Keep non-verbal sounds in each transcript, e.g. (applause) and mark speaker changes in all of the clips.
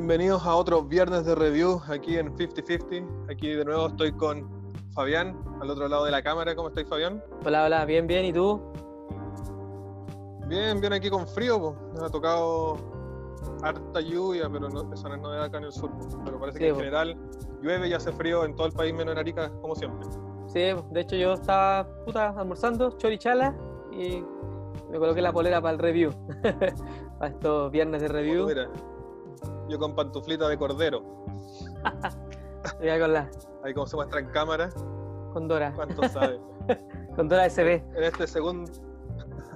Speaker 1: bienvenidos a otro viernes de review aquí en 50-50. Aquí de nuevo estoy con Fabián, al otro lado de la cámara. ¿Cómo estáis, Fabián?
Speaker 2: Hola, hola, bien, bien, ¿y tú?
Speaker 1: Bien, bien aquí con frío, pues. Nos ha tocado harta lluvia, pero no, eso no es novedad acá en el sur. Pero parece
Speaker 2: Sí,
Speaker 1: que en
Speaker 2: po.
Speaker 1: general llueve y hace frío en todo el país menos en Arica, como siempre.
Speaker 2: Sí, de hecho yo estaba puta almorzando, chorichala, y me coloqué la polera para el review. (laughs) para estos viernes de review.
Speaker 1: Mira, yo con pantuflita de cordero. (laughs)
Speaker 2: Con la
Speaker 1: Ahí como se muestra en cámara,
Speaker 2: con Dora.
Speaker 1: ¿cuánto sabe? (laughs)
Speaker 2: Con Dora SB.
Speaker 1: En este segundo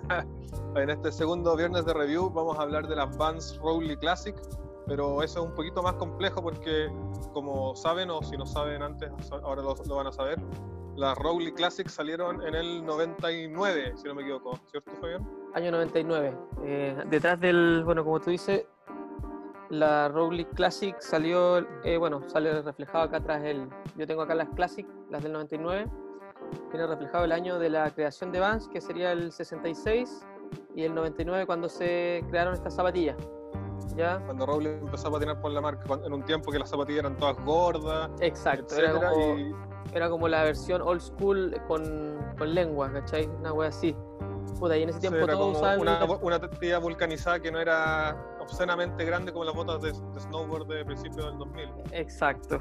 Speaker 1: (laughs) en este segundo viernes de review vamos a hablar de las Vans Rowley Classic, pero eso es un poquito más complejo porque como saben o si no saben antes, ahora lo, lo van a saber, las Rowley Classic salieron en el 99, si no me equivoco, ¿cierto Fabián?
Speaker 2: Año 99. Eh, detrás del, bueno, como tú dices, la Rowley Classic salió, eh, bueno, sale reflejado acá atrás el, yo tengo acá las Classic, las del 99, tiene reflejado el año de la creación de Vans, que sería el 66, y el 99 cuando se crearon estas zapatillas. ¿Ya?
Speaker 1: Cuando Rowley empezó a patinar por la marca, en un tiempo que las zapatillas eran todas gordas,
Speaker 2: Exacto, era
Speaker 1: etcétera,
Speaker 2: como,
Speaker 1: y
Speaker 2: era como la versión old school con, con lengua, ¿cachai? Una wea así. Puta, y en ese tiempo
Speaker 1: era
Speaker 2: todos
Speaker 1: como
Speaker 2: usaban
Speaker 1: una, una tortilla vulcanizada que no era obscenamente grande como las botas de, de snowboard de principios del 2000.
Speaker 2: Exacto.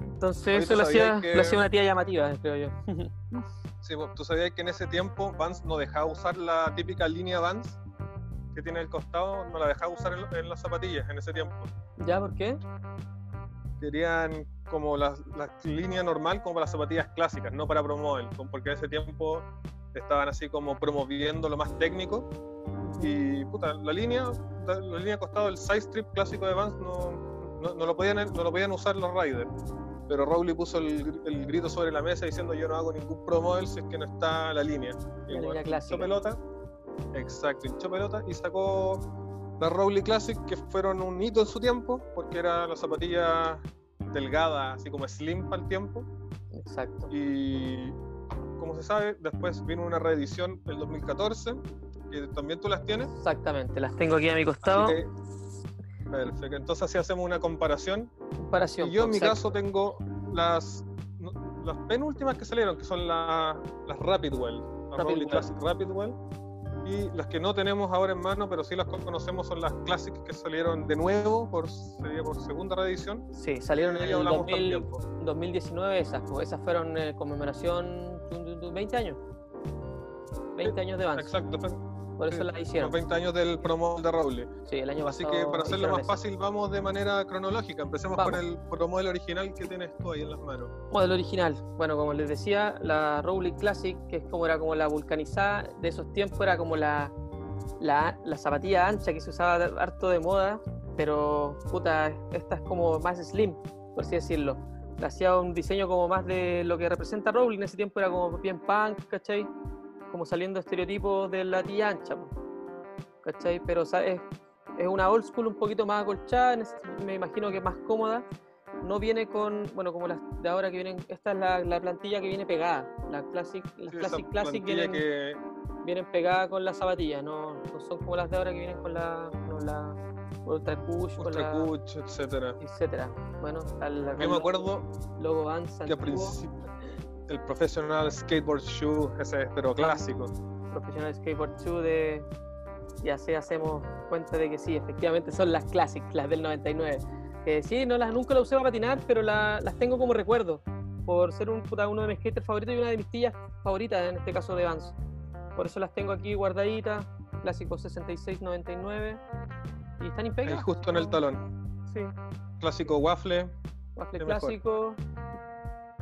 Speaker 2: Entonces eso
Speaker 1: ¿tú
Speaker 2: lo hacía,
Speaker 1: que-
Speaker 2: lo hacía una tía llamativa, creo yo.
Speaker 1: Sí, pues, tú sabías que en ese tiempo Vans no dejaba usar la típica línea Vans que tiene el costado, no la dejaba usar en, en las zapatillas en ese tiempo.
Speaker 2: ¿Ya? ¿Por qué?
Speaker 1: Querían como la, la línea normal como para las zapatillas clásicas, no para promodel, porque en ese tiempo estaban así como promoviendo lo más técnico y puta, la línea, la, la línea costado del side strip clásico de Vans no, no, no lo podían, no lo podían usar los riders. Pero Rowley puso el, el grito sobre la mesa diciendo yo no hago ningún pro model si es que no está la línea. Y
Speaker 2: La
Speaker 1: bueno,
Speaker 2: línea clásica.
Speaker 1: hinchó pelota, exacto, hinchó pelota y sacó la Rowley Classic que fueron un hito en su tiempo porque era la zapatilla delgada, así como slim para el tiempo.
Speaker 2: Exacto.
Speaker 1: Y como se sabe, después vino una reedición el 2014, que también tú las tienes.
Speaker 2: Exactamente, las tengo aquí a mi costado.
Speaker 1: Que, perfecto. Entonces así hacemos una comparación.
Speaker 2: Comparación.
Speaker 1: Y yo en mi
Speaker 2: exacto.
Speaker 1: caso tengo las, las penúltimas que salieron, que son la- las Rapidwell, las. Rowley Classic Rapidwell. Y las que no tenemos ahora en mano, pero sí las conocemos, son las Classic que salieron de nuevo, por, sería por segunda reedición.
Speaker 2: Sí, salieron en el
Speaker 1: hablamos
Speaker 2: 2000
Speaker 1: también, po.
Speaker 2: 2019 esas, pues esas fueron eh, conmemoración tum, tum, tum, 20 años. 20 años de Vans,
Speaker 1: Exacto, pues,
Speaker 2: por eso
Speaker 1: sí,
Speaker 2: las
Speaker 1: los
Speaker 2: hicieron.
Speaker 1: 20 años del promo de Rowley.
Speaker 2: Sí, el año
Speaker 1: Así
Speaker 2: pasado
Speaker 1: que para hacerlo
Speaker 2: hicieron
Speaker 1: más
Speaker 2: eso.
Speaker 1: fácil, vamos de manera cronológica. Empecemos
Speaker 2: Vamos.
Speaker 1: con el promodelo original que tienes tú ahí en las manos.
Speaker 2: Modelo original. Bueno, como les decía, la Rowley Classic, que es como era como la vulcanizada de esos tiempos, era como la, la, la zapatilla ancha que se usaba harto de moda, pero puta, esta es como más slim, por así decirlo. Hacía un diseño como más de lo que representa Rowley, en ese tiempo era como bien punk, ¿cachai? Como saliendo estereotipos de la tía ancha, ¿cachai? Pero o sea, es, es una old school un poquito más acolchada, me imagino que más cómoda no viene con, bueno, como las de ahora que vienen, esta es la, la plantilla que viene pegada, la Classic, las
Speaker 1: Sí,
Speaker 2: Classic Classic vienen,
Speaker 1: que
Speaker 2: vienen pegadas con la zapatilla, no, no son como las de ahora que vienen con la, con la Ultra Cush, con
Speaker 1: Ultra Cuch, etcétera.
Speaker 2: etcétera. Bueno,
Speaker 1: Yo me acuerdo
Speaker 2: logo Vans
Speaker 1: que al principio el Professional Skateboard Shoe, ese pero clásico.
Speaker 2: Professional Skateboard 2 de ya se hacemos cuenta de que sí, efectivamente son las Classic, las del 99. Que sí, no las nunca las usé para patinar, pero la- las tengo como recuerdo por ser un, uno de mis skaters favoritos y una de mis tías favoritas, en este caso de Vans. Por eso las tengo aquí guardaditas, clásico 66-99 y están
Speaker 1: Ahí
Speaker 2: impecables.
Speaker 1: justo en el talón.
Speaker 2: Sí,
Speaker 1: Clásico waffle.
Speaker 2: waffle
Speaker 1: Qué mejor.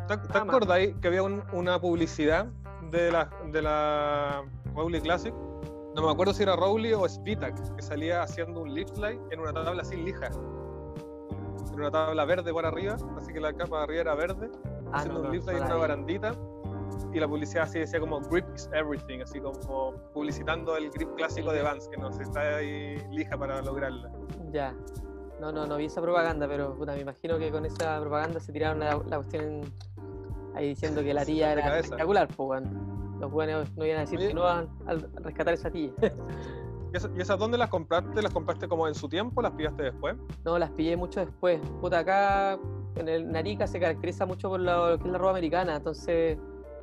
Speaker 1: ¿Te, te
Speaker 2: Ah,
Speaker 1: ahí que había un- una publicidad de la, de la Rowley Classic? No me acuerdo si era Rowley o Spitak, que salía haciendo un lift slide en una tabla sin lija. En una tabla verde por arriba, así que la capa de arriba era verde,
Speaker 2: Ah,
Speaker 1: haciendo
Speaker 2: no,
Speaker 1: un lift slide en una barandita. Y la publicidad así decía como grip is everything, así como publicitando el grip clásico de Vans, que no se está ahí lija para lograrla.
Speaker 2: Ya. No, no, no vi esa propaganda, pero puta, me imagino que con esa propaganda se tiraron la, la cuestión ahí diciendo que la tía era espectacular, pues. Los buenos no iban a decir
Speaker 1: Oye.
Speaker 2: que no van a rescatar esa tía. (laughs)
Speaker 1: ¿Y esas, ¿Y esas dónde las compraste? ¿Las compraste como en su tiempo? ¿Las pillaste después?
Speaker 2: No, las pillé mucho después. Puta, acá en el Narica se caracteriza mucho por lo, lo que es la ropa americana. Entonces,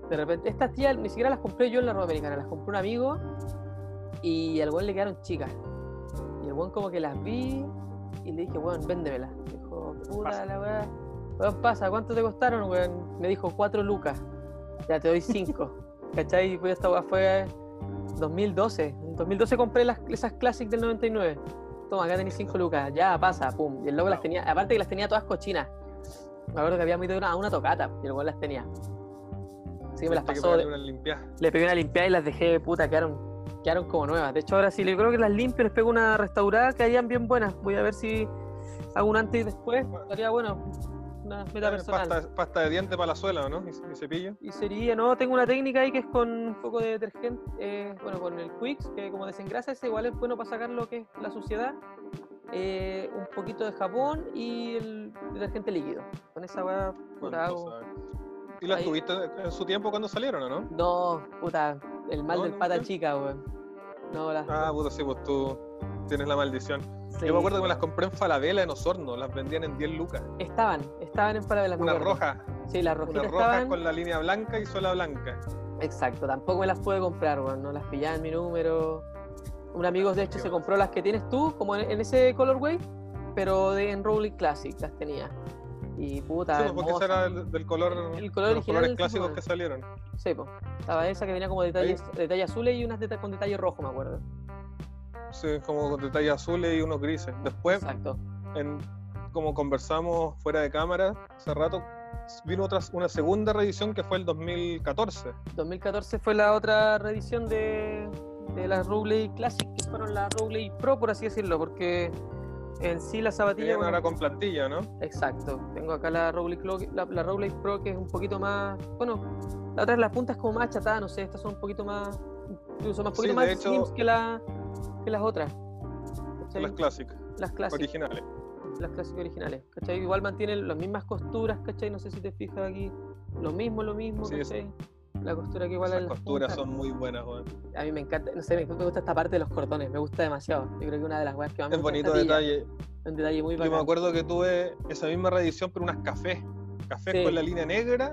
Speaker 2: de repente, estas tías ni siquiera las compré yo en la ropa americana, las compró un amigo y al buen le quedaron chicas. Y el buen como que las vi y le dije, weón, véndemelas. Dijo, puta
Speaker 1: Pasa.
Speaker 2: la weá. Weón, pasa, ¿cuánto te costaron, weón? Me dijo, cuatro lucas. Ya te doy cinco. (laughs) ¿Cachai? Pues esta weá fue 2012. En 2012 compré las, esas Classic del 99. Toma, acá tenéis 5 lucas. Ya, pasa, pum. Y el loco las tenía, aparte que las tenía todas cochinas. Me acuerdo que había ido a una, una tocata y el weón las tenía. Así que me las
Speaker 1: que
Speaker 2: pasó, le pegué una limpiada y las dejé, puta, quedaron, quedaron como nuevas. De hecho, ahora sí, le creo que las limpio, les pego una restaurada, quedarían bien buenas. Voy a ver si hago un antes y después. Estaría bueno. Una meta personal.
Speaker 1: Pasta, pasta de diente para la suela, ¿no? Y, y cepillo.
Speaker 2: Y sería, no, tengo una técnica ahí que es con un poco de detergente, eh, bueno, con el Quicks, que como desengrasa ese igual es bueno para sacar lo que es la suciedad. eh, un poquito de jabón y el detergente líquido. Con esa weá, puta, hago.
Speaker 1: ¿Y las
Speaker 2: Ahí.
Speaker 1: tuviste en su tiempo cuando salieron o no?
Speaker 2: No, puta, el mal
Speaker 1: No,
Speaker 2: del
Speaker 1: no,
Speaker 2: pata chica, weón. No, las.
Speaker 1: Ah, puta, sí, pues tú tienes la maldición.
Speaker 2: Sí,
Speaker 1: Yo me acuerdo que me las compré en Falabella, en Osorno. Las vendían en 10 lucas.
Speaker 2: Estaban, estaban en Falabella.
Speaker 1: Una roja.
Speaker 2: Sí, las
Speaker 1: Una
Speaker 2: rojitas
Speaker 1: roja
Speaker 2: estaban.
Speaker 1: con la línea blanca y suela blanca.
Speaker 2: Exacto, tampoco me las pude comprar, weón. No las pillaba en mi número. Un amigo, de hecho, se compró las que tienes tú, como en, en ese colorway, pero de en Rowley Classic las tenía. Y puta,
Speaker 1: Sí, pues, porque ese era el- del color,
Speaker 2: El color
Speaker 1: de los colores clásicos que salieron.
Speaker 2: Sí, po. Estaba esa que venía como detalles, detalles azules y unas deta- con detalle rojo, me acuerdo.
Speaker 1: Sí, como con detalles azules y unos grises. Después,
Speaker 2: Exacto.
Speaker 1: en, como conversamos fuera de cámara hace rato, vino otra, una segunda reedición que fue el 2014.
Speaker 2: 2014 fue la otra reedición de, de las Rowley Classic, que fueron las Rowley Pro, por así decirlo, porque en sí la zapatilla. bueno,
Speaker 1: ahora con plantilla, ¿no?
Speaker 2: Exacto. Tengo acá la Rowley, la, la Rowley Pro que es un poquito más. Bueno, la otra es la punta es como más achatada, no sé, estas son un poquito más. Incluso más, poquito más
Speaker 1: hecho-
Speaker 2: que, la, que las otras. ¿cachai?
Speaker 1: Las clásicas,
Speaker 2: Las clásicas.
Speaker 1: originales.
Speaker 2: Las clásicas originales. ¿Cachai? Igual mantienen las mismas costuras, ¿cachai? No sé si te fijas aquí. Lo mismo, lo mismo,
Speaker 1: Sí,
Speaker 2: ¿cachai? La costura que igual las
Speaker 1: costuras
Speaker 2: puntas.
Speaker 1: son muy buenas, weón.
Speaker 2: A mí me encanta, no sé, me gusta esta parte de los cordones, me gusta demasiado. Yo creo que una de las weas que más me
Speaker 1: Es bonito detalle.
Speaker 2: Un detalle muy
Speaker 1: Yo me acuerdo que tuve esa misma reedición, pero unas cafés. Cafés
Speaker 2: Sí.
Speaker 1: con la línea negra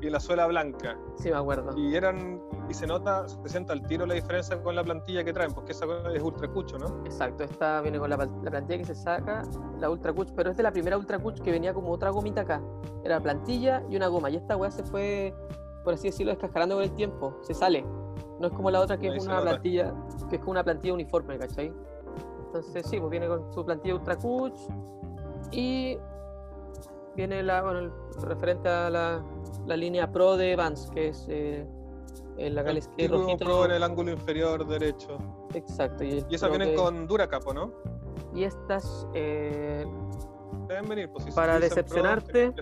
Speaker 1: y la suela blanca.
Speaker 2: Sí, me acuerdo.
Speaker 1: Y eran, y se nota, se sienta al tiro la diferencia con la plantilla que traen, porque esa es ultra cucho, ¿no?
Speaker 2: Exacto, esta viene con la, plantilla que se saca, la Ultra Cuch, pero es de la primera Ultra Cuch que venía como otra gomita acá. Era plantilla y una goma. Y esta weá se fue, por así decirlo, descascarando con el tiempo. Se sale. No es como la otra que
Speaker 1: Ahí
Speaker 2: es una plantilla, que es como una plantilla uniforme, ¿cachai? Entonces sí, pues viene con su plantilla Ultra Cuch y viene la, bueno, el referente a la, la línea Pro de Vans, que es eh, el la
Speaker 1: El típico
Speaker 2: rojito.
Speaker 1: pro en el ángulo inferior derecho.
Speaker 2: Exacto. Y,
Speaker 1: Y esas vienen
Speaker 2: que-
Speaker 1: con Duracap, ¿o ¿no?
Speaker 2: y estas eh,
Speaker 1: Deben venir, pues si
Speaker 2: Para
Speaker 1: pro,
Speaker 2: decepcionarte.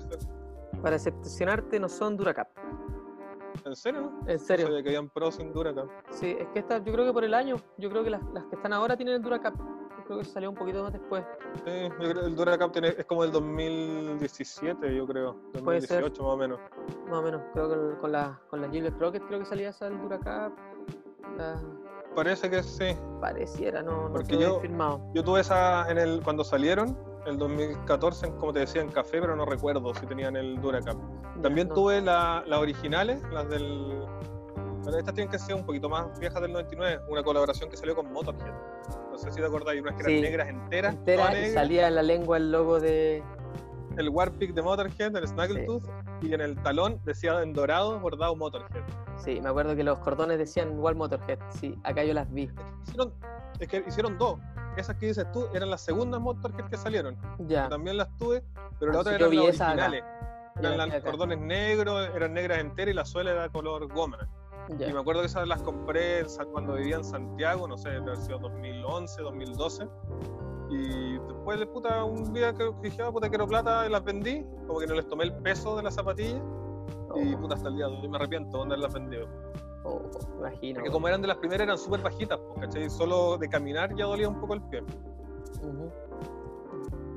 Speaker 2: para decepcionarte no son Duracap.
Speaker 1: ¿En serio, no?
Speaker 2: En serio.
Speaker 1: sabía que habían pro sin Duracap.
Speaker 2: Sí, es que estas, yo creo que por el año, yo creo que las, las que están ahora tienen el Duracap. Creo que salió un poquito más después.
Speaker 1: Sí, yo creo que el Duracap tiene- es como el 2017, yo creo.
Speaker 2: Puede ser.
Speaker 1: 2018 más o menos.
Speaker 2: Más o menos. Creo que con la con la Gillette Rocket creo que salía esa el Duracap. La-
Speaker 1: Parece que sí.
Speaker 2: pareciera, no, no
Speaker 1: Porque yo-
Speaker 2: confirmado.
Speaker 1: Yo tuve esa en el cuando salieron, el 2014, como te decía, en café, pero no recuerdo si tenían el Duracap. También
Speaker 2: no.
Speaker 1: tuve la- las originales, las del. Bueno, estas tienen que ser un poquito más viejas del 99, una colaboración que salió con Motorhead. No sé si te acordáis, unas que eran
Speaker 2: Sí.
Speaker 1: negras enteras,
Speaker 2: entera
Speaker 1: todas
Speaker 2: y salía en la lengua el logo de.
Speaker 1: el Warpick de Motorhead, el Snaggletooth, y en el talón decía en dorado bordado Motorhead.
Speaker 2: Sí, me acuerdo que los cordones decían igual Motorhead. Sí, acá yo las vi.
Speaker 1: Hicieron, es que hicieron dos. Esas que dices tú eran las segundas Motorhead que salieron.
Speaker 2: Ya.
Speaker 1: También las tuve, pero
Speaker 2: Ah,
Speaker 1: las otras
Speaker 2: sí, yo
Speaker 1: eran las
Speaker 2: acá.
Speaker 1: originales.
Speaker 2: Ya
Speaker 1: Eran los
Speaker 2: acá.
Speaker 1: cordones negros, eran negras enteras y la suela era color goma. Y me acuerdo que esas las compré cuando vivía en Santiago, no sé, debe sido 2011, 2012. Y después de puta, un día que dije, ah, puta, quiero plata, y las vendí. Como que no les tomé el peso de las zapatillas. Y
Speaker 2: Oh,
Speaker 1: puta, hasta el día de hoy me arrepiento de haberlas vendido.
Speaker 2: oh, imagino.
Speaker 1: Porque como eran de las primeras, eran súper bajitas, ¿cachai? Solo de caminar ya dolía un poco el pie.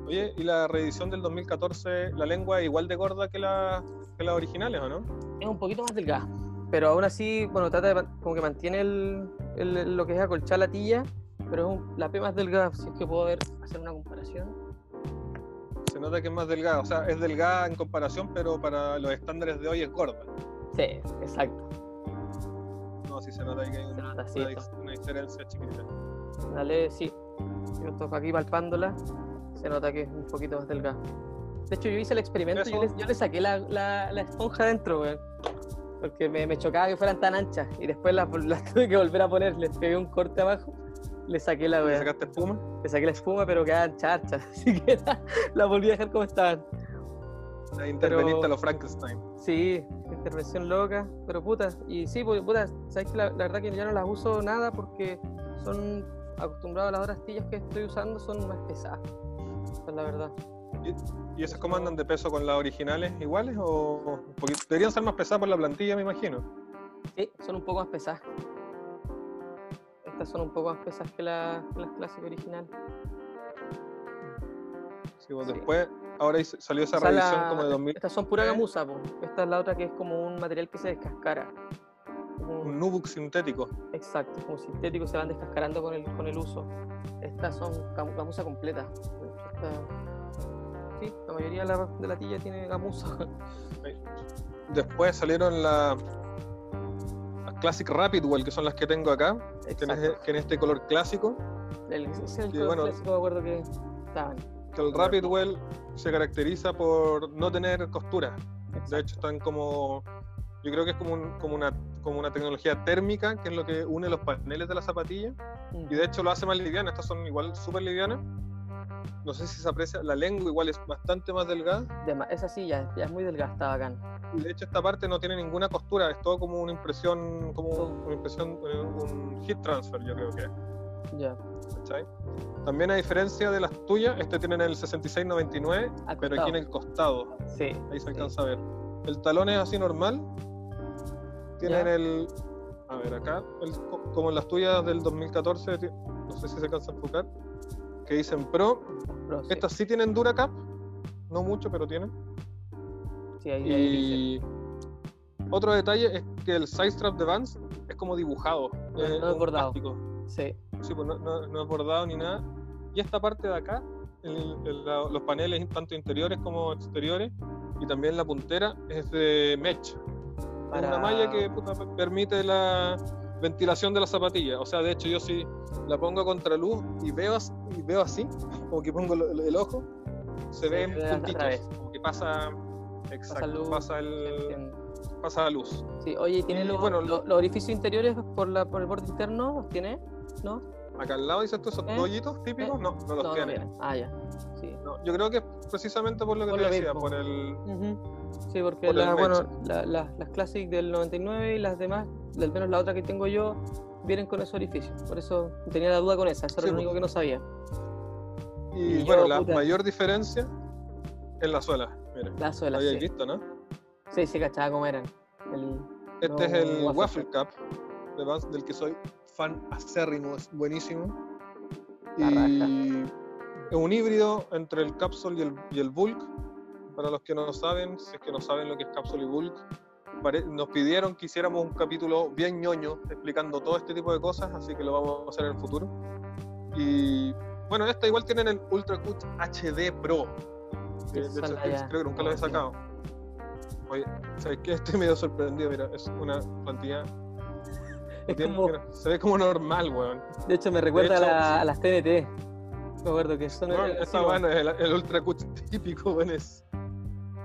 Speaker 1: Oye, ¿y la reedición del 2014, la lengua es igual de gorda que, la, que las originales, o no?
Speaker 2: es un poquito más delgada. Pero aún así, bueno, trata de como que mantiene el, el- lo que es acolchar la tilla, pero es un- la P más delgada, si es que puedo ver, hacer una comparación.
Speaker 1: Se nota que es más delgada, o sea, es delgada en comparación, pero para los estándares de hoy es gorda.
Speaker 2: Sí, exacto.
Speaker 1: No, sí se nota que hay
Speaker 2: Se
Speaker 1: una,
Speaker 2: nota
Speaker 1: una una diferencia chiquitita.
Speaker 2: Dale, sí. Yo toco aquí palpándola, se nota que es un poquito más delgada. De hecho, yo hice el experimento yo le, yo le saqué la, la, la esponja adentro, weón. Porque me, me chocaba que fueran tan anchas. Y después las (laughs) las tuve que volver a poner. Les pegué un corte abajo, le saqué la
Speaker 1: ¿Le sacaste espuma?
Speaker 2: Le saqué la espuma, pero quedaban charchas. (laughs) Así que la, la volví a dejar como estaban.
Speaker 1: Ahí interveniste a los Frankenstein.
Speaker 2: Sí, intervención loca, pero puta, y sí, pues, puta, sabes que la, la verdad que ya no las uso nada porque son acostumbrados a las otras astillas que estoy usando, son más pesadas. Esa es la verdad.
Speaker 1: ¿Y esas cómo andan de peso con las originales iguales o poquito? Deberían ser más pesadas por la plantilla, me imagino.
Speaker 2: Sí, son un poco más pesadas. Estas son un poco más pesadas que, la- que las clásicas originales.
Speaker 1: Sí, pues
Speaker 2: Sí.
Speaker 1: después, ahora salió esa
Speaker 2: O sea,
Speaker 1: revisión
Speaker 2: la-
Speaker 1: como de 2000,
Speaker 2: Estas son pura
Speaker 1: ¿Eh?
Speaker 2: gamuza, po. esta es la otra que es como un material que se descascara. Como un-
Speaker 1: Nubuck sintético.
Speaker 2: Exacto, como sintéticos se van descascarando con el, con el uso. Estas son gam- gamuza completa. Esta- sí, la mayoría de la, de la tilla tiene gamuza.
Speaker 1: Después salieron la- las Classic Rapidwell, que son las que tengo acá, que en, este, que en este color clásico.
Speaker 2: El, es el
Speaker 1: que
Speaker 2: color
Speaker 1: bueno-
Speaker 2: clásico, me acuerdo que estaban.
Speaker 1: Que el Rapidwell se caracteriza por no tener costura. De
Speaker 2: Exacto.
Speaker 1: hecho, están como. Yo creo que es como, un- como, una, como una tecnología térmica, que es lo que une los paneles de la zapatilla.
Speaker 2: Mm.
Speaker 1: Y de hecho lo hace más liviana. Estas son igual súper livianas. No sé si se aprecia. La lengua igual es bastante más delgada.
Speaker 2: Esa sí ya, ya es muy delgada, está bacán.
Speaker 1: De hecho esta parte no tiene ninguna costura. Es todo como una impresión, como una impresión, eh, un heat transfer, yo creo que es.
Speaker 2: Ya.
Speaker 1: ¿cachai? También a diferencia de las tuyas, este tiene el 6699,
Speaker 2: Al
Speaker 1: pero aquí en el costado.
Speaker 2: Sí.
Speaker 1: Ahí se
Speaker 2: sí.
Speaker 1: alcanza a ver. El talón es así normal. Tienen el. A ver, acá, el- como en las tuyas del 2014, ti- no sé si se alcanza a enfocar, que dicen Pro.
Speaker 2: Sí,
Speaker 1: Estas sí tienen Duracap, no mucho, pero tienen.
Speaker 2: sí, ahí- ahí dice.
Speaker 1: Y otro detalle es que el side strap de Vans es como dibujado.
Speaker 2: No, no es bordado.
Speaker 1: plástico.
Speaker 2: Sí.
Speaker 1: Sí, pues no, no- no es bordado ni nada. Y esta parte de acá, el- el- la- los paneles tanto interiores como exteriores, y también la puntera, es de mesh. Es
Speaker 2: Para-
Speaker 1: una malla que puta, permite la ventilación de la zapatilla. O sea, de hecho, yo si la pongo a contraluz y veo, y veo así, como que pongo el, el ojo, se
Speaker 2: Se
Speaker 1: ven puntitos, como que pasa, exacto,
Speaker 2: luz,
Speaker 1: pasa,
Speaker 2: Sí,
Speaker 1: el, pasa la luz.
Speaker 2: Sí, oye, ¿y ¿tiene
Speaker 1: Y,
Speaker 2: los,
Speaker 1: bueno,
Speaker 2: los- los orificios interiores por, la, por el borde interno? ¿Los tiene? ¿No?
Speaker 1: Acá al lado dices tú esos
Speaker 2: ¿Eh?
Speaker 1: hoyitos típicos,
Speaker 2: ¿Eh?
Speaker 1: no, no los
Speaker 2: no,
Speaker 1: tiene.
Speaker 2: no viene. Ah, ya. Sí.
Speaker 1: No, yo creo que es precisamente por lo que
Speaker 2: Por
Speaker 1: te
Speaker 2: lo
Speaker 1: decía,
Speaker 2: mismo.
Speaker 1: por el...
Speaker 2: Sí, porque
Speaker 1: Por
Speaker 2: la- bueno, la- la- las Classic del 99 y las demás, al menos la otra que tengo yo, vienen con ese orificio. Por eso tenía la duda con esa, eso
Speaker 1: Sí,
Speaker 2: era lo
Speaker 1: pues.
Speaker 2: único que no sabía.
Speaker 1: Y,
Speaker 2: Y yo,
Speaker 1: bueno, la
Speaker 2: puta.
Speaker 1: mayor diferencia es la suela. Mira,
Speaker 2: La
Speaker 1: lo
Speaker 2: suela,
Speaker 1: habéis
Speaker 2: sí.
Speaker 1: visto, ¿no?
Speaker 2: Sí, sí, cachaba cómo eran. El-
Speaker 1: Este es el
Speaker 2: waffle
Speaker 1: Cup del que soy fan acérrimo, es buenísimo.
Speaker 2: La
Speaker 1: y es un híbrido entre el Capsule y el, y el Bulk. Para los que no saben, si es que no saben lo que es Capsule y Bulk, nos pidieron que hiciéramos un capítulo bien ñoño explicando todo este tipo de cosas, así que lo vamos a hacer en el futuro. Y bueno, esta igual tienen el Ultra Cut HD Pro.
Speaker 2: Sí,
Speaker 1: De, de hecho, creo que nunca lo he sacado. Oye, ¿sabes qué? (laughs) Estoy medio sorprendido, mira, es una plantilla.
Speaker 2: Como,
Speaker 1: se ve como normal, weón.
Speaker 2: de hecho, me recuerda
Speaker 1: hecho,
Speaker 2: a, la- a las TNT. Me acuerdo que son.
Speaker 1: Weón,
Speaker 2: así
Speaker 1: esta
Speaker 2: como-
Speaker 1: weón es el, el Ultra típico, weón, es,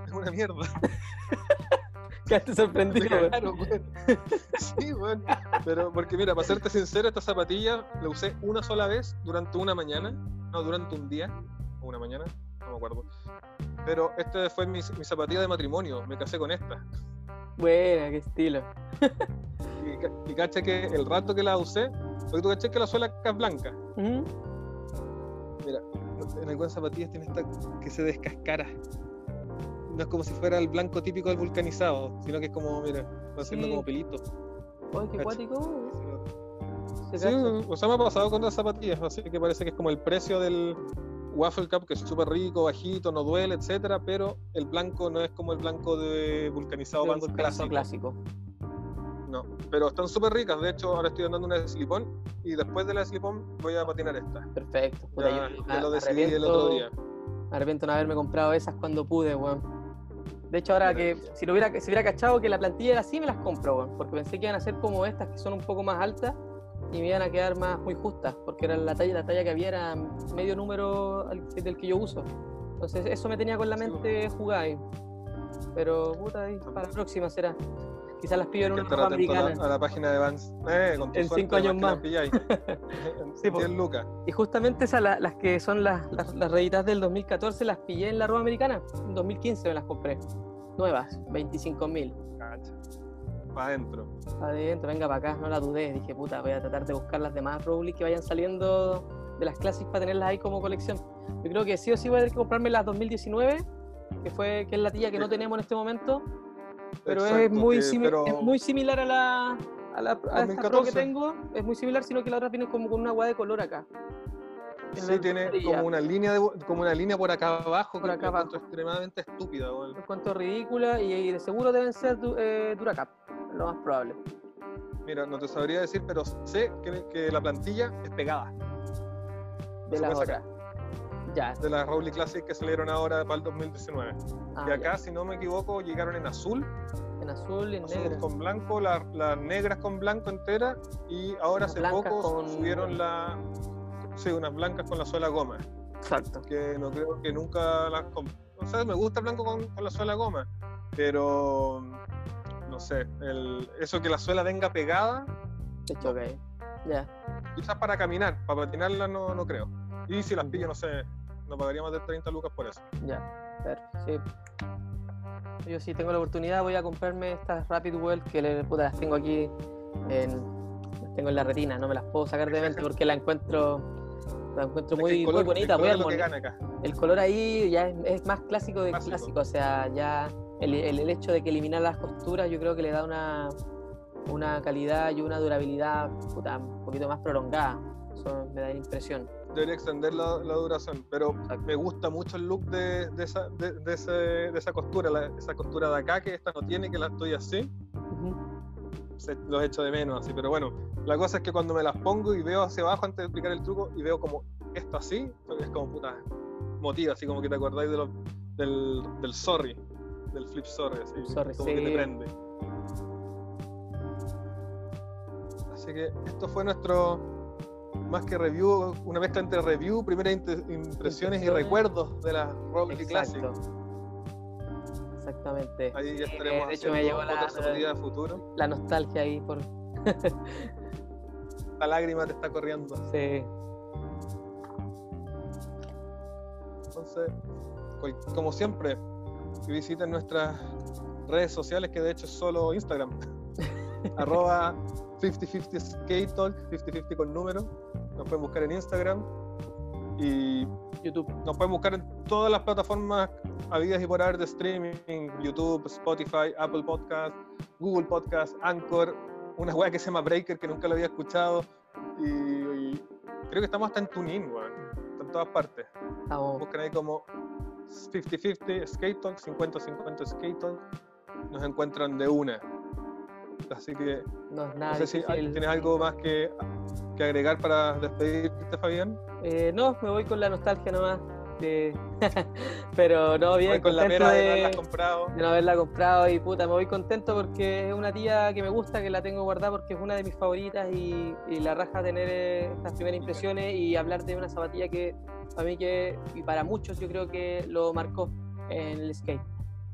Speaker 1: es una mierda. (laughs)
Speaker 2: Quedaste sorprendido. weón.
Speaker 1: cagaron, weón. (laughs) Sí, weón. Pero porque mira, para serte sincero, esta zapatilla la usé una sola vez durante una mañana, no, durante un día, o una mañana, no me acuerdo. Pero esta fue mi, mi zapatilla de matrimonio, me casé con esta.
Speaker 2: Buena, qué estilo.
Speaker 1: Y, y cacha que el rato que la usé, porque tú caché que la suela es blanca. Mira, en algunas zapatillas tiene esta que se descascara. No es como si fuera el blanco típico del vulcanizado, sino que es como, mira, va haciendo
Speaker 2: Sí.
Speaker 1: como pelito.
Speaker 2: Oye, qué
Speaker 1: Cacha.
Speaker 2: cuático.
Speaker 1: Sí, o sea, me ha pasado con las zapatillas, así que parece que es como el precio del Waffle Cup, que es súper rico, bajito, no duele, etcétera, pero el blanco no es como el blanco de vulcanizado
Speaker 2: De un
Speaker 1: clásico.
Speaker 2: clásico.
Speaker 1: No, pero están súper ricas. De hecho, ahora estoy andando una de slipón y después de la slipón voy a patinar esta.
Speaker 2: Perfecto. Puta,
Speaker 1: Ya,
Speaker 2: yo
Speaker 1: ya lo decidí el otro día.
Speaker 2: Me arrepiento de no haberme comprado esas cuando pude, weón. De hecho, ahora que si lo hubiera, si hubiera cachado que la plantilla era así, me las compro, weón. Porque pensé que iban a ser como estas, que son un poco más altas y me iban a quedar más muy justas. Porque era la talla, la talla que había era medio número del que yo uso. Entonces, eso me tenía con la mente jugada. Pero, puta, para la próxima será. Quizás las pillo en una ropa americana.
Speaker 1: a la página de Vans. Eh, con tu
Speaker 2: En
Speaker 1: suerte,
Speaker 2: cinco años más. (laughs) Sí, po.
Speaker 1: 10 lucas.
Speaker 2: Y justamente esas, la- las que son las, las, las reeditas del 2014, las pillé en la ropa americana. En 2015 me las compré. Nuevas, 25 mil.
Speaker 1: Para adentro.
Speaker 2: Adentro, venga para acá, no la dudé. Dije, puta, voy a tratar de buscar las demás Rowley que vayan saliendo de las clásicas para tenerlas ahí como colección. Yo creo que sí o sí voy a tener que comprarme las 2019, que fue que es la tía que no tenemos en este momento, pero es, muy
Speaker 1: que- pero-
Speaker 2: es muy similar a la a, la, a esta Pro que
Speaker 1: 2014.
Speaker 2: tengo. Es muy similar, sino que la otra viene como con una hueá de color acá.
Speaker 1: Sí, tiene como una línea de, como una línea por acá abajo
Speaker 2: Por
Speaker 1: que
Speaker 2: acá
Speaker 1: encuentro
Speaker 2: abajo.
Speaker 1: extremadamente estúpida.
Speaker 2: Lo encuentro ridícula y, y de seguro deben ser du- eh, Duracap, lo más probable.
Speaker 1: Mira, no te sabría decir, pero sé que, que la plantilla es pegada
Speaker 2: De las otras. Ya.
Speaker 1: de las Rowley Classic que salieron ahora para el 2019.
Speaker 2: ah,
Speaker 1: y acá,
Speaker 2: ya.
Speaker 1: si no me equivoco, llegaron en azul,
Speaker 2: En azul y en negro.
Speaker 1: con blanco, la- las negras con blanco entera y ahora
Speaker 2: Unas
Speaker 1: hace poco
Speaker 2: con-
Speaker 1: subieron la... Sí, unas blancas con la suela goma,
Speaker 2: Exacto.
Speaker 1: que no creo que nunca las... O sea, me gusta blanco con, con la suela goma, pero no sé, el, eso que la suela venga pegada,
Speaker 2: De hecho, ok. Ya.
Speaker 1: quizás para caminar, para patinarla no, no creo. Y si las pillo, no sé, no pagaría más de 30 lucas por eso.
Speaker 2: Ya. Perfecto. Sí. Yo si tengo la oportunidad voy a comprarme estas Rapid Well que le, puta, las tengo aquí en, las tengo en la retina, no me las puedo sacar de mente porque la encuentro la encuentro muy,
Speaker 1: el
Speaker 2: muy
Speaker 1: color-
Speaker 2: bonita,
Speaker 1: el
Speaker 2: muy
Speaker 1: color
Speaker 2: el color ahí ya es, es más clásico de
Speaker 1: Clásico.
Speaker 2: clásico, o sea, ya el, el- el hecho de que eliminar las costuras yo creo que le da una, una calidad y una durabilidad puta, un poquito más prolongada. Eso me da la impresión.
Speaker 1: debería extender la, la duración, pero
Speaker 2: Exacto.
Speaker 1: me gusta mucho el look de, de esa, de, de ese- de esa costura, la- esa costura de acá que esta no tiene, que la estoy así,
Speaker 2: Ujú.
Speaker 1: se- los echo de menos así, pero bueno, la cosa es que cuando me las pongo y veo hacia abajo antes de explicar el truco y veo como esto así, es como puta motiva, así como que te acordáis de lo- del, del sorry, del flip sorry, así,
Speaker 2: Sorry,
Speaker 1: como que te prende. Así que esto fue nuestro más que review, una mezcla entre review, primeras impresiones y recuerdos de la Rowley Classic.
Speaker 2: Exactamente.
Speaker 1: Ahí ya
Speaker 2: Sí,
Speaker 1: estaremos
Speaker 2: de hecho, me llegó la-
Speaker 1: de futuro.
Speaker 2: La nostalgia ahí por. (laughs)
Speaker 1: La lágrima te está corriendo.
Speaker 2: Sí.
Speaker 1: Entonces, como siempre, que visiten nuestras redes sociales, que de hecho es solo Instagram. (laughs) Arroba 5050 Skate Talk, 5050 con número. Nos pueden buscar en Instagram. Y
Speaker 2: YouTube.
Speaker 1: nos pueden buscar en todas las plataformas habidas y por haber de streaming, YouTube, Spotify, Apple Podcast, Google Podcast, Anchor, una wea que se llama Breaker que nunca lo había escuchado y, y creo que estamos hasta en TuneIn, weón, en todas partes.
Speaker 2: Estamos.
Speaker 1: Buscan ahí como 50-50 Skate Talk, 50-50 Skate Talk, nos encuentran de una. Así que
Speaker 2: No es
Speaker 1: no
Speaker 2: nada
Speaker 1: sé si
Speaker 2: difícil.
Speaker 1: tienes algo más que, que agregar para despedirte, Fabián.
Speaker 2: Eh, no, me voy con la nostalgia nomás. De- (laughs) Pero no, bien,
Speaker 1: Voy con la pena de,
Speaker 2: de,
Speaker 1: no haberlas comprado.
Speaker 2: de no haberla comprado y puta, me voy contento porque es una tía que me gusta, que la tengo guardada porque es una de mis favoritas y, y la raja tener eh, estas primeras impresiones y hablar de una zapatilla que para mí que, y para muchos yo creo que lo marcó en el skate.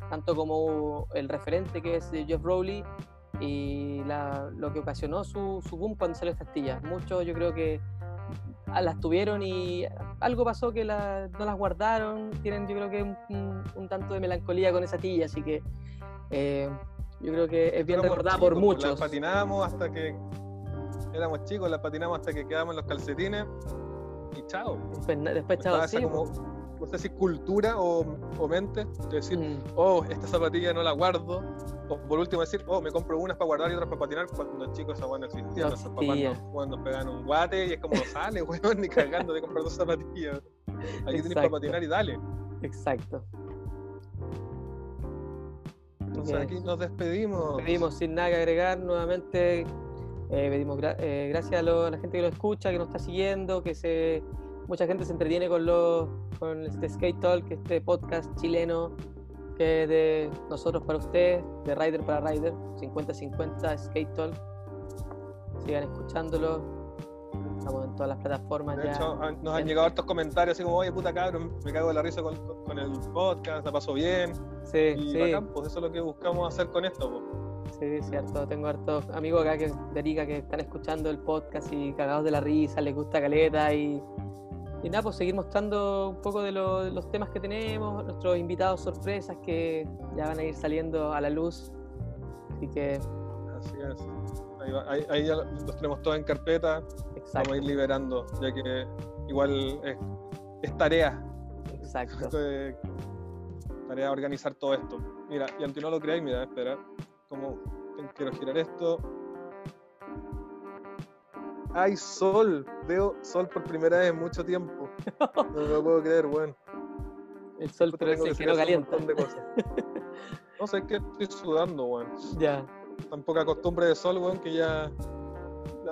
Speaker 2: Tanto como el referente que es Jeff Rowley y la- lo que ocasionó su, su boom cuando salió esta astilla. Muchos yo creo que las tuvieron y algo pasó que la- no las guardaron, tienen yo creo que un, un- un tanto de melancolía con esa tilla, así que eh, yo creo que es bien recordada por
Speaker 1: pues,
Speaker 2: muchos.
Speaker 1: Las patinábamos hasta que éramos chicos, las patinamos hasta que quedamos en los calcetines y chao.
Speaker 2: Después, después chao, sí,
Speaker 1: como, no sé si cultura o, o mente de decir,
Speaker 2: Mm,
Speaker 1: oh, esta zapatilla no la guardo. O por último decir, oh, me compro unas para guardar y otras para patinar cuando chicos esa weá no existía.
Speaker 2: No
Speaker 1: Nuestros papás
Speaker 2: existía.
Speaker 1: nos, weón, nos pegaban un guate y es como, sale, (laughs) weón, ni cagando de comprar dos zapatillas. Aquí tenés para patinar y dale.
Speaker 2: exacto.
Speaker 1: Entonces aquí nos despedimos.
Speaker 2: Despedimos sin nada que agregar. Nuevamente eh, pedimos eh, gracias a, la gente que nos escucha, que nos está siguiendo, que se mucha gente se entretiene con los con este Skate Talk, este podcast chileno que es de nosotros para ustedes, de Rider para Rider, 50-50 Skate Talk. Sigan escuchándolo, Estamos en todas las plataformas
Speaker 1: de
Speaker 2: ya.
Speaker 1: Hecho, nos han llegado hartos comentarios así como, oye, puta cabrón, me cago en la risa con, con el podcast, la paso bien.
Speaker 2: Sí,
Speaker 1: y
Speaker 2: sí.
Speaker 1: Bacán, pues eso es lo que buscamos hacer con esto. Pues.
Speaker 2: Sí, cierto. Tengo hartos amigos acá que, de Arica que están escuchando el podcast y cagados de la risa, les gusta caleta y, y nada, pues seguir mostrando un poco de, lo, de los temas que tenemos, nuestros invitados sorpresas que ya van a ir saliendo a la luz. Así que.
Speaker 1: Así es. Ahí, va, ahí, ahí ya los tenemos todos en carpeta.
Speaker 2: Exacto.
Speaker 1: Vamos a ir liberando, ya que igual es, es tarea.
Speaker 2: Exacto.
Speaker 1: Es tarea organizar todo esto. Mira, y aunque no lo creáis, mira, espera. Como quiero girar esto. ¡Ay, sol! Veo sol por primera vez en mucho tiempo. (laughs) No me lo puedo creer, bueno.
Speaker 2: El sol, pero es que no calienta.
Speaker 1: Un de cosas. (laughs) No sé, es que estoy sudando, weón.
Speaker 2: Ya.
Speaker 1: Tan poca costumbre de sol, weón, que ya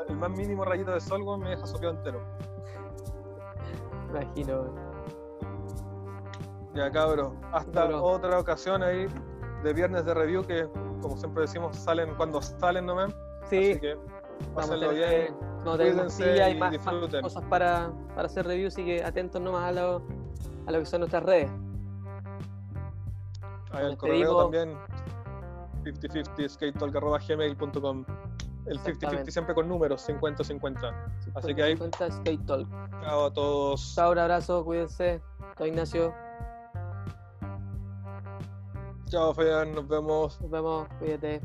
Speaker 1: el más mínimo rayito de sol, weón, me deja sopeado entero.
Speaker 2: Imagino, weón.
Speaker 1: Ya, cabros. Hasta
Speaker 2: Bro.
Speaker 1: otra ocasión ahí de viernes de review que, como siempre decimos, salen cuando salen nomás.
Speaker 2: Sí,
Speaker 1: Así que
Speaker 2: vamos a tener,
Speaker 1: bien.
Speaker 2: vamos a tener más y más,
Speaker 1: disfruten.
Speaker 2: cosas para, para hacer reviews, así que atentos nomás a lo, a lo que son nuestras redes.
Speaker 1: Ahí el correo también. 5050skatetalk.gmail.com El 50-50
Speaker 2: Exactamente.
Speaker 1: siempre con números, 50-50. Así que ahí-
Speaker 2: 50 Skate Talk.
Speaker 1: Chao a todos.
Speaker 2: Chao, un abrazo, cuídense. Soy Ignacio.
Speaker 1: Chao, Fabián. Nos vemos.
Speaker 2: Nos vemos, cuídate.